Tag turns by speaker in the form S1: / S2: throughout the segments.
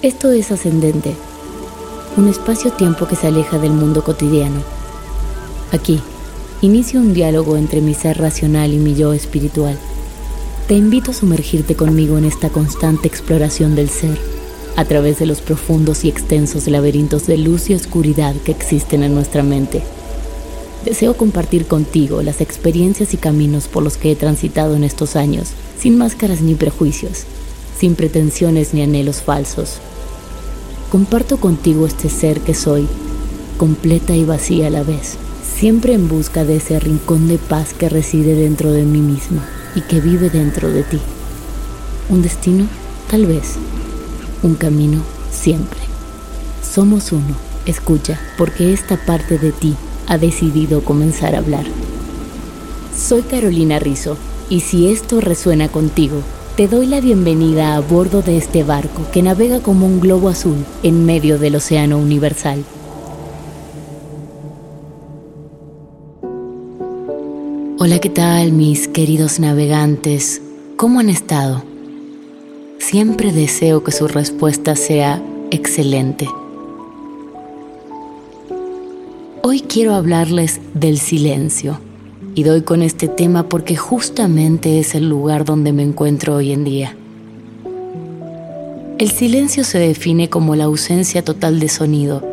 S1: Esto es ascendente, un espacio-tiempo que se aleja del mundo cotidiano. Aquí, inicio un diálogo entre mi ser racional y mi yo espiritual. Te invito a sumergirte conmigo en esta constante exploración del ser, a través de los profundos y extensos laberintos de luz y oscuridad que existen en nuestra mente. Deseo compartir contigo las experiencias y caminos por los que he transitado en estos años, sin máscaras ni prejuicios, sin pretensiones ni anhelos falsos comparto contigo este ser que soy, completa y vacía a la vez, siempre en busca de ese rincón de paz que reside dentro de mí misma y que vive dentro de ti. Un destino, tal vez. Un camino, siempre. Somos uno, escucha, porque esta parte de ti ha decidido comenzar a hablar. Soy Carolina Rizzo, y si esto resuena contigo, te doy la bienvenida a bordo de este barco que navega como un globo azul en medio del océano universal. Hola, ¿qué tal mis queridos navegantes? ¿Cómo han estado? Siempre deseo que su respuesta sea excelente. Hoy quiero hablarles del silencio y doy con este tema porque justamente es el lugar donde me encuentro hoy en día. El silencio se define como la ausencia total de sonido,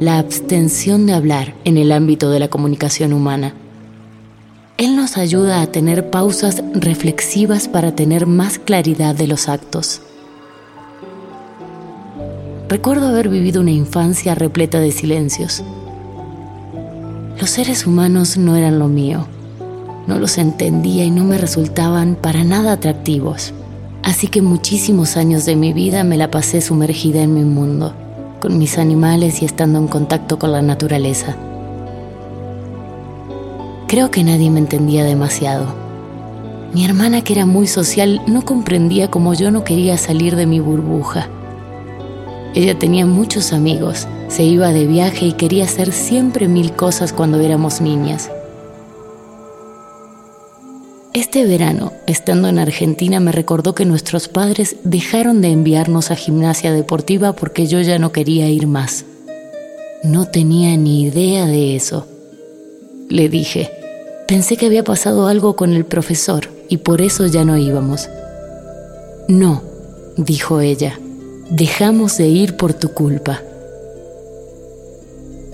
S1: la abstención de hablar en el ámbito de la comunicación humana. Él nos ayuda a tener pausas reflexivas para tener más claridad de los actos. Recuerdo haber vivido una infancia repleta de silencios. Los seres humanos no eran lo mío no los entendía y no me resultaban para nada atractivos. Así que muchísimos años de mi vida me la pasé sumergida en mi mundo, con mis animales y estando en contacto con la naturaleza. Creo que nadie me entendía demasiado. Mi hermana, que era muy social, no comprendía cómo yo no quería salir de mi burbuja. Ella tenía muchos amigos, se iba de viaje y quería hacer siempre mil cosas cuando éramos niñas. Este verano, estando en Argentina, me recordó que nuestros padres dejaron de enviarnos a gimnasia deportiva porque yo ya no quería ir más. No tenía ni idea de eso. Le dije, pensé que había pasado algo con el profesor y por eso ya no íbamos. No, dijo ella, dejamos de ir por tu culpa.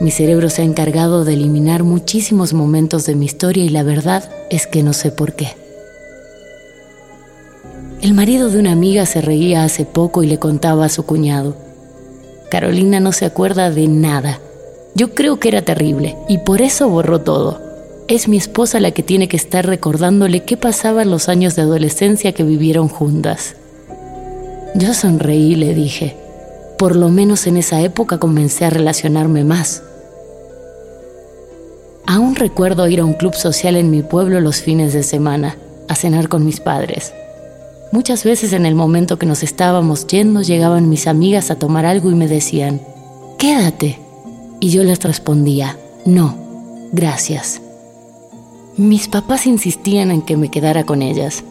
S1: Mi cerebro se ha encargado de eliminar muchísimos momentos de mi historia y la verdad es que no sé por qué. El marido de una amiga se reía hace poco y le contaba a su cuñado. Carolina no se acuerda de nada. Yo creo que era terrible y por eso borró todo. Es mi esposa la que tiene que estar recordándole qué pasaba en los años de adolescencia que vivieron juntas. Yo sonreí y le dije, por lo menos en esa época comencé a relacionarme más. Aún recuerdo ir a un club social en mi pueblo los fines de semana, a cenar con mis padres. Muchas veces en el momento que nos estábamos yendo llegaban mis amigas a tomar algo y me decían, quédate. Y yo les respondía, no, gracias. Mis papás insistían en que me quedara con ellas.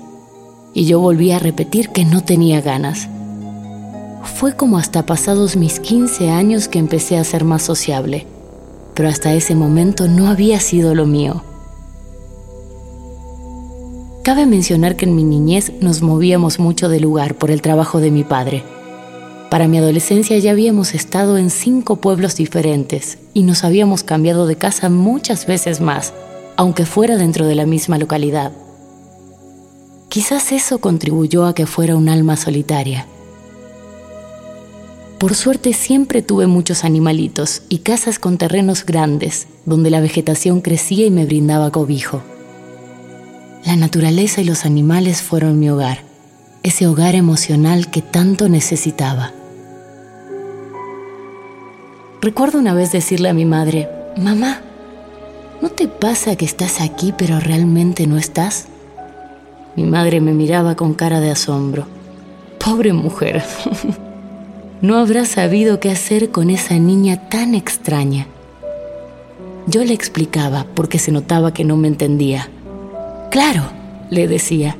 S1: y yo volví a repetir que no tenía ganas. Fue como hasta pasados mis 15 años que empecé a ser más sociable, pero hasta ese momento no había sido lo mío. Cabe mencionar que en mi niñez nos movíamos mucho de lugar por el trabajo de mi padre. Para mi adolescencia ya habíamos estado en cinco pueblos diferentes y nos habíamos cambiado de casa muchas veces más, aunque fuera dentro de la misma localidad. Quizás eso contribuyó a que fuera un alma solitaria. Por suerte siempre tuve muchos animalitos y casas con terrenos grandes, donde la vegetación crecía y me brindaba cobijo. La naturaleza y los animales fueron mi hogar, ese hogar emocional que tanto necesitaba. Recuerdo una vez decirle a mi madre, mamá, ¿no te pasa que estás aquí pero realmente no estás? Mi madre me miraba con cara de asombro. Pobre mujer, no habrá sabido qué hacer con esa niña tan extraña. Yo le explicaba porque se notaba que no me entendía. Claro, le decía,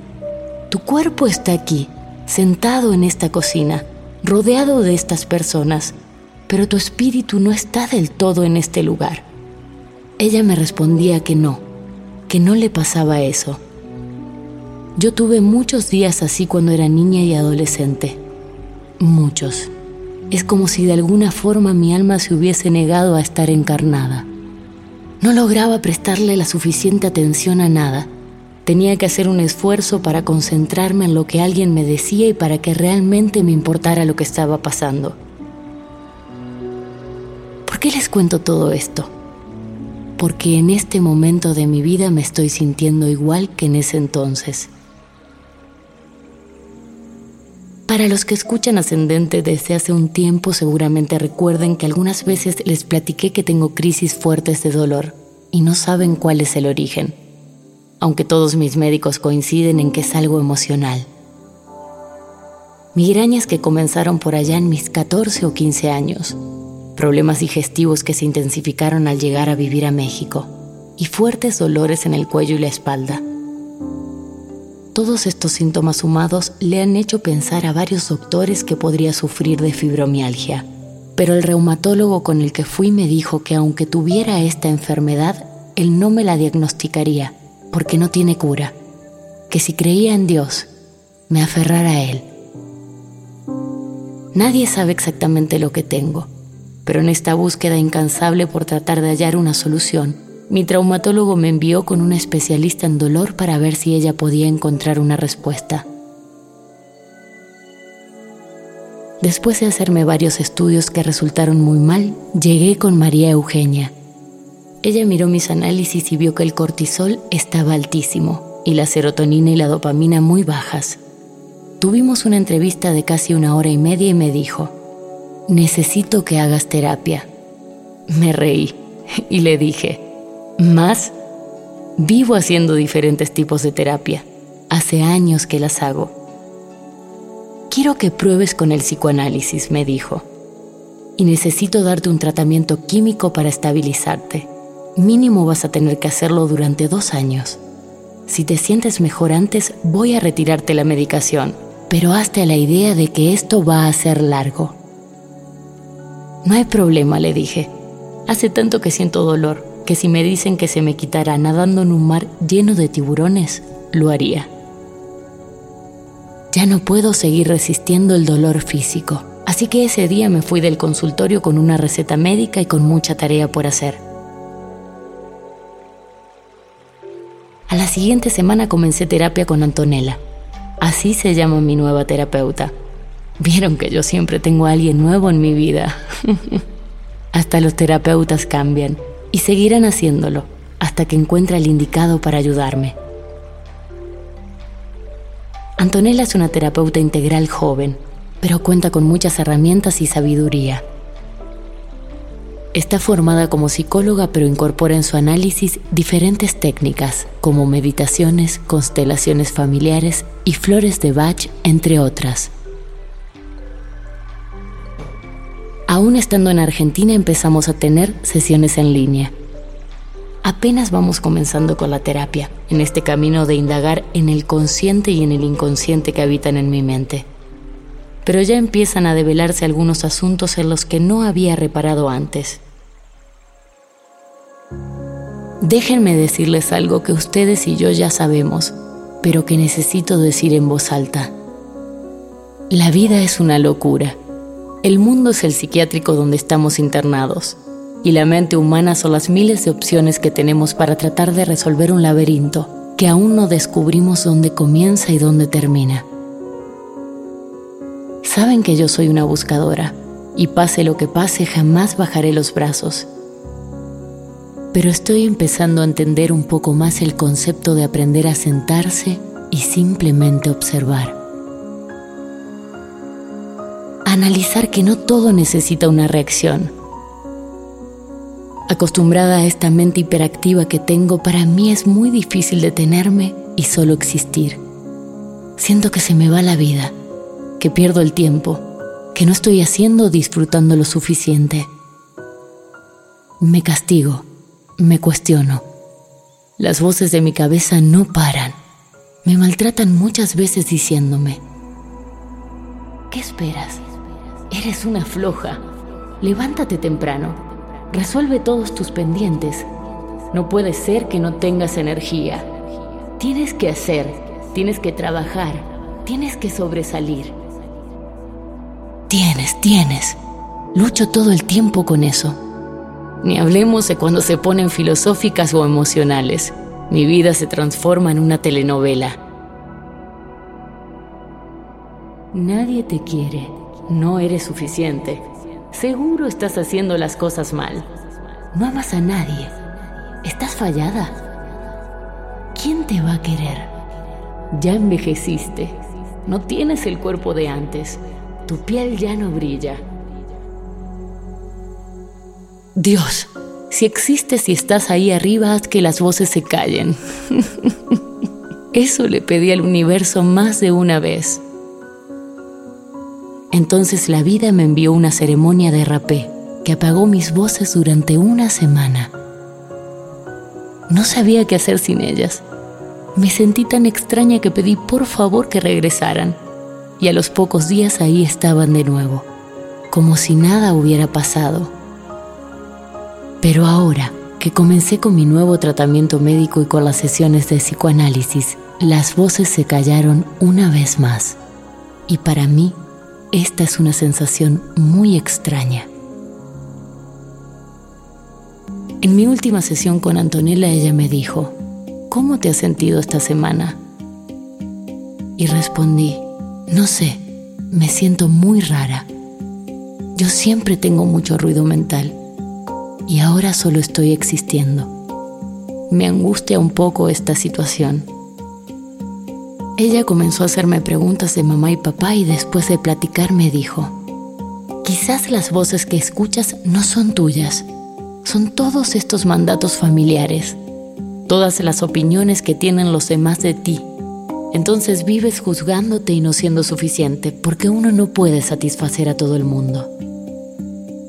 S1: tu cuerpo está aquí, sentado en esta cocina, rodeado de estas personas, pero tu espíritu no está del todo en este lugar. Ella me respondía que no, que no le pasaba eso. Yo tuve muchos días así cuando era niña y adolescente. Muchos. Es como si de alguna forma mi alma se hubiese negado a estar encarnada. No lograba prestarle la suficiente atención a nada Tenía que hacer un esfuerzo para concentrarme en lo que alguien me decía y para que realmente me importara lo que estaba pasando. ¿Por qué les cuento todo esto? Porque en este momento de mi vida me estoy sintiendo igual que en ese entonces. Para los que escuchan Ascendente desde hace un tiempo seguramente recuerden que algunas veces les platiqué que tengo crisis fuertes de dolor y no saben cuál es el origen aunque todos mis médicos coinciden en que es algo emocional. Migrañas que comenzaron por allá en mis 14 o 15 años, problemas digestivos que se intensificaron al llegar a vivir a México y fuertes dolores en el cuello y la espalda. Todos estos síntomas sumados le han hecho pensar a varios doctores que podría sufrir de fibromialgia, pero el reumatólogo con el que fui me dijo que aunque tuviera esta enfermedad, él no me la diagnosticaría porque no tiene cura, que si creía en Dios, me aferrara a Él. Nadie sabe exactamente lo que tengo, pero en esta búsqueda incansable por tratar de hallar una solución, mi traumatólogo me envió con una especialista en dolor para ver si ella podía encontrar una respuesta. Después de hacerme varios estudios que resultaron muy mal, llegué con María Eugenia, ella miró mis análisis y vio que el cortisol estaba altísimo y la serotonina y la dopamina muy bajas. Tuvimos una entrevista de casi una hora y media y me dijo, necesito que hagas terapia. Me reí y le dije, ¿más? Vivo haciendo diferentes tipos de terapia. Hace años que las hago. Quiero que pruebes con el psicoanálisis, me dijo. Y necesito darte un tratamiento químico para estabilizarte. Mínimo vas a tener que hacerlo durante dos años. Si te sientes mejor antes, voy a retirarte la medicación, pero hazte la idea de que esto va a ser largo. No hay problema, le dije. Hace tanto que siento dolor, que si me dicen que se me quitará nadando en un mar lleno de tiburones, lo haría. Ya no puedo seguir resistiendo el dolor físico, así que ese día me fui del consultorio con una receta médica y con mucha tarea por hacer. A la siguiente semana comencé terapia con Antonella. Así se llama mi nueva terapeuta. Vieron que yo siempre tengo a alguien nuevo en mi vida. hasta los terapeutas cambian y seguirán haciéndolo hasta que encuentre el indicado para ayudarme. Antonella es una terapeuta integral joven, pero cuenta con muchas herramientas y sabiduría. Está formada como psicóloga pero incorpora en su análisis diferentes técnicas como meditaciones, constelaciones familiares y flores de Bach, entre otras. Aún estando en Argentina empezamos a tener sesiones en línea. Apenas vamos comenzando con la terapia, en este camino de indagar en el consciente y en el inconsciente que habitan en mi mente. Pero ya empiezan a develarse algunos asuntos en los que no había reparado antes. Déjenme decirles algo que ustedes y yo ya sabemos, pero que necesito decir en voz alta. La vida es una locura. El mundo es el psiquiátrico donde estamos internados y la mente humana son las miles de opciones que tenemos para tratar de resolver un laberinto que aún no descubrimos dónde comienza y dónde termina. Saben que yo soy una buscadora y pase lo que pase jamás bajaré los brazos. Pero estoy empezando a entender un poco más el concepto de aprender a sentarse y simplemente observar. Analizar que no todo necesita una reacción Acostumbrada a esta mente hiperactiva que tengo, para mí es muy difícil detenerme y solo existir. Siento que se me va la vida, que pierdo el tiempo, que no estoy haciendo o disfrutando lo suficiente. Me castigo, me cuestiono. Las voces de mi cabeza no paran. Me maltratan muchas veces diciéndome, ¿qué esperas? Eres una floja. Levántate temprano Resuelve todos tus pendientes. No puede ser que no tengas energía. Tienes que hacer, tienes que trabajar, tienes que sobresalir. Tienes, tienes. Lucho todo el tiempo con eso. Ni hablemos de cuando se ponen filosóficas o emocionales. Mi vida se transforma en una telenovela. Nadie te quiere. No eres suficiente. Seguro estás haciendo las cosas mal. No amas a nadie. Estás fallada. ¿Quién te va a querer? Ya envejeciste. No tienes el cuerpo de antes. Tu piel ya no brilla. Dios, si existes y estás ahí arriba, haz que las voces se callen. Eso le pedí al universo más de una vez. Entonces la vida me envió una ceremonia de rapé que apagó mis voces durante una semana. No sabía qué hacer sin ellas. Me sentí tan extraña que pedí por favor que regresaran y a los pocos días ahí estaban de nuevo, como si nada hubiera pasado. Pero ahora que comencé con mi nuevo tratamiento médico y con las sesiones de psicoanálisis, las voces se callaron una vez más. Y para mí esta es una sensación muy extraña. En mi última sesión con Antonella ella me dijo, ¿cómo te has sentido esta semana? Y respondí, no sé, me siento muy rara. Yo siempre tengo mucho ruido mental y ahora solo estoy existiendo. Me angustia un poco esta situación ella comenzó a hacerme preguntas de mamá y papá y después de platicar me dijo, quizás las voces que escuchas no son tuyas, son todos estos mandatos familiares, todas las opiniones que tienen los demás de ti. Entonces vives juzgándote y no siendo suficiente porque uno no puede satisfacer a todo el mundo.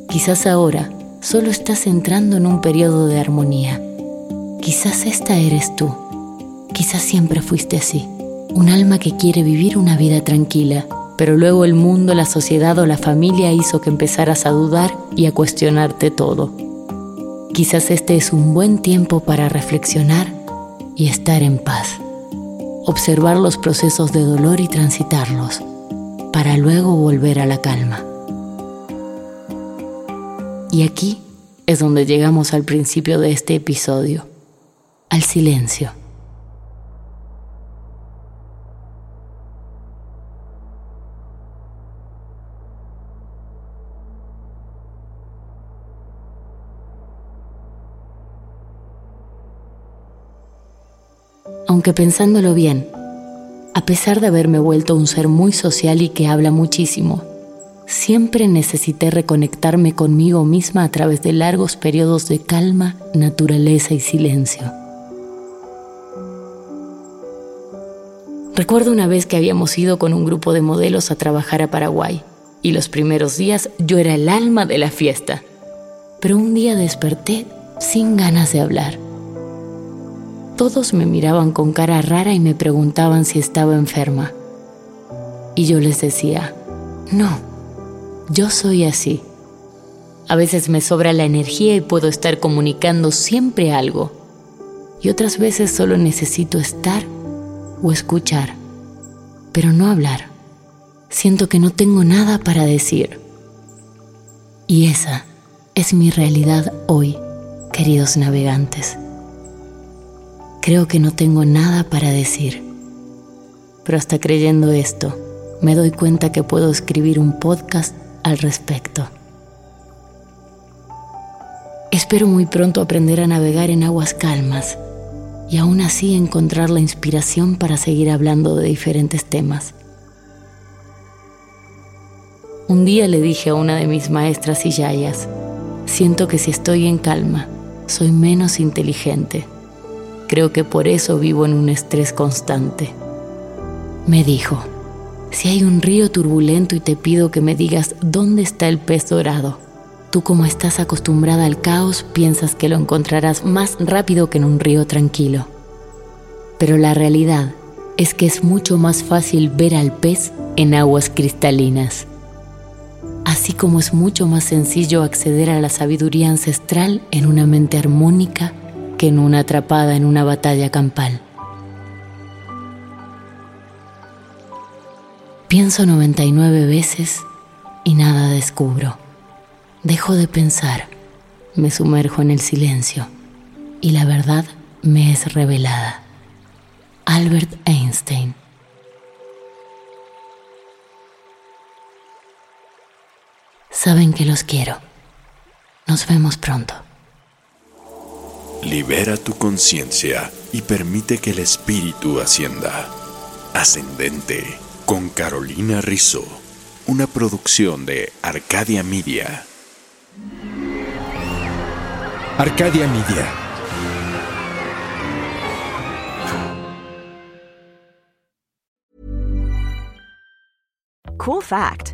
S1: Quizás ahora solo estás entrando en un periodo de armonía. Quizás esta eres tú. Quizás siempre fuiste así un alma que quiere vivir una vida tranquila, pero luego el mundo, la sociedad o la familia hizo que empezaras a dudar y a cuestionarte todo. Quizás este es un buen tiempo para reflexionar y estar en paz. Observar los procesos de dolor y transitarlos, para luego volver a la calma. Y aquí es donde llegamos al principio de este episodio, al silencio. Aunque pensándolo bien, a pesar de haberme vuelto un ser muy social y que habla muchísimo, siempre necesité reconectarme conmigo misma a través de largos periodos de calma, naturaleza y silencio. Recuerdo una vez que habíamos ido con un grupo de modelos a trabajar a Paraguay y los primeros días yo era el alma de la fiesta. Pero un día desperté sin ganas de hablar Todos me miraban con cara rara y me preguntaban si estaba enferma. Y yo les decía, no, yo soy así. A veces me sobra la energía y puedo estar comunicando siempre algo. Y otras veces solo necesito estar o escuchar, pero no hablar. Siento que no tengo nada para decir. Y esa es mi realidad hoy, queridos navegantes. Creo que no tengo nada para decir. Pero hasta creyendo esto, me doy cuenta que puedo escribir un podcast al respecto. Espero muy pronto aprender a navegar en aguas calmas y aún así encontrar la inspiración para seguir hablando de diferentes temas. Un día le dije a una de mis maestras y yayas, siento que si estoy en calma, soy menos inteligente. Creo que por eso vivo en un estrés constante. Me dijo, si hay un río turbulento y te pido que me digas dónde está el pez dorado, tú como estás acostumbrada al caos piensas que lo encontrarás más rápido que en un río tranquilo. Pero la realidad es que es mucho más fácil ver al pez en aguas cristalinas. Así como es mucho más sencillo acceder a la sabiduría ancestral en una mente armónica que en una atrapada en una batalla campal. Pienso 99 veces y nada descubro. Dejo de pensar, me sumerjo en el silencio y la verdad me es revelada. Albert Einstein Saben que los quiero. Nos vemos pronto.
S2: Libera tu conciencia y permite que el espíritu ascienda. Ascendente con Carolina Rizzo. Una producción de Arcadia Media. Arcadia Media.
S3: Cool fact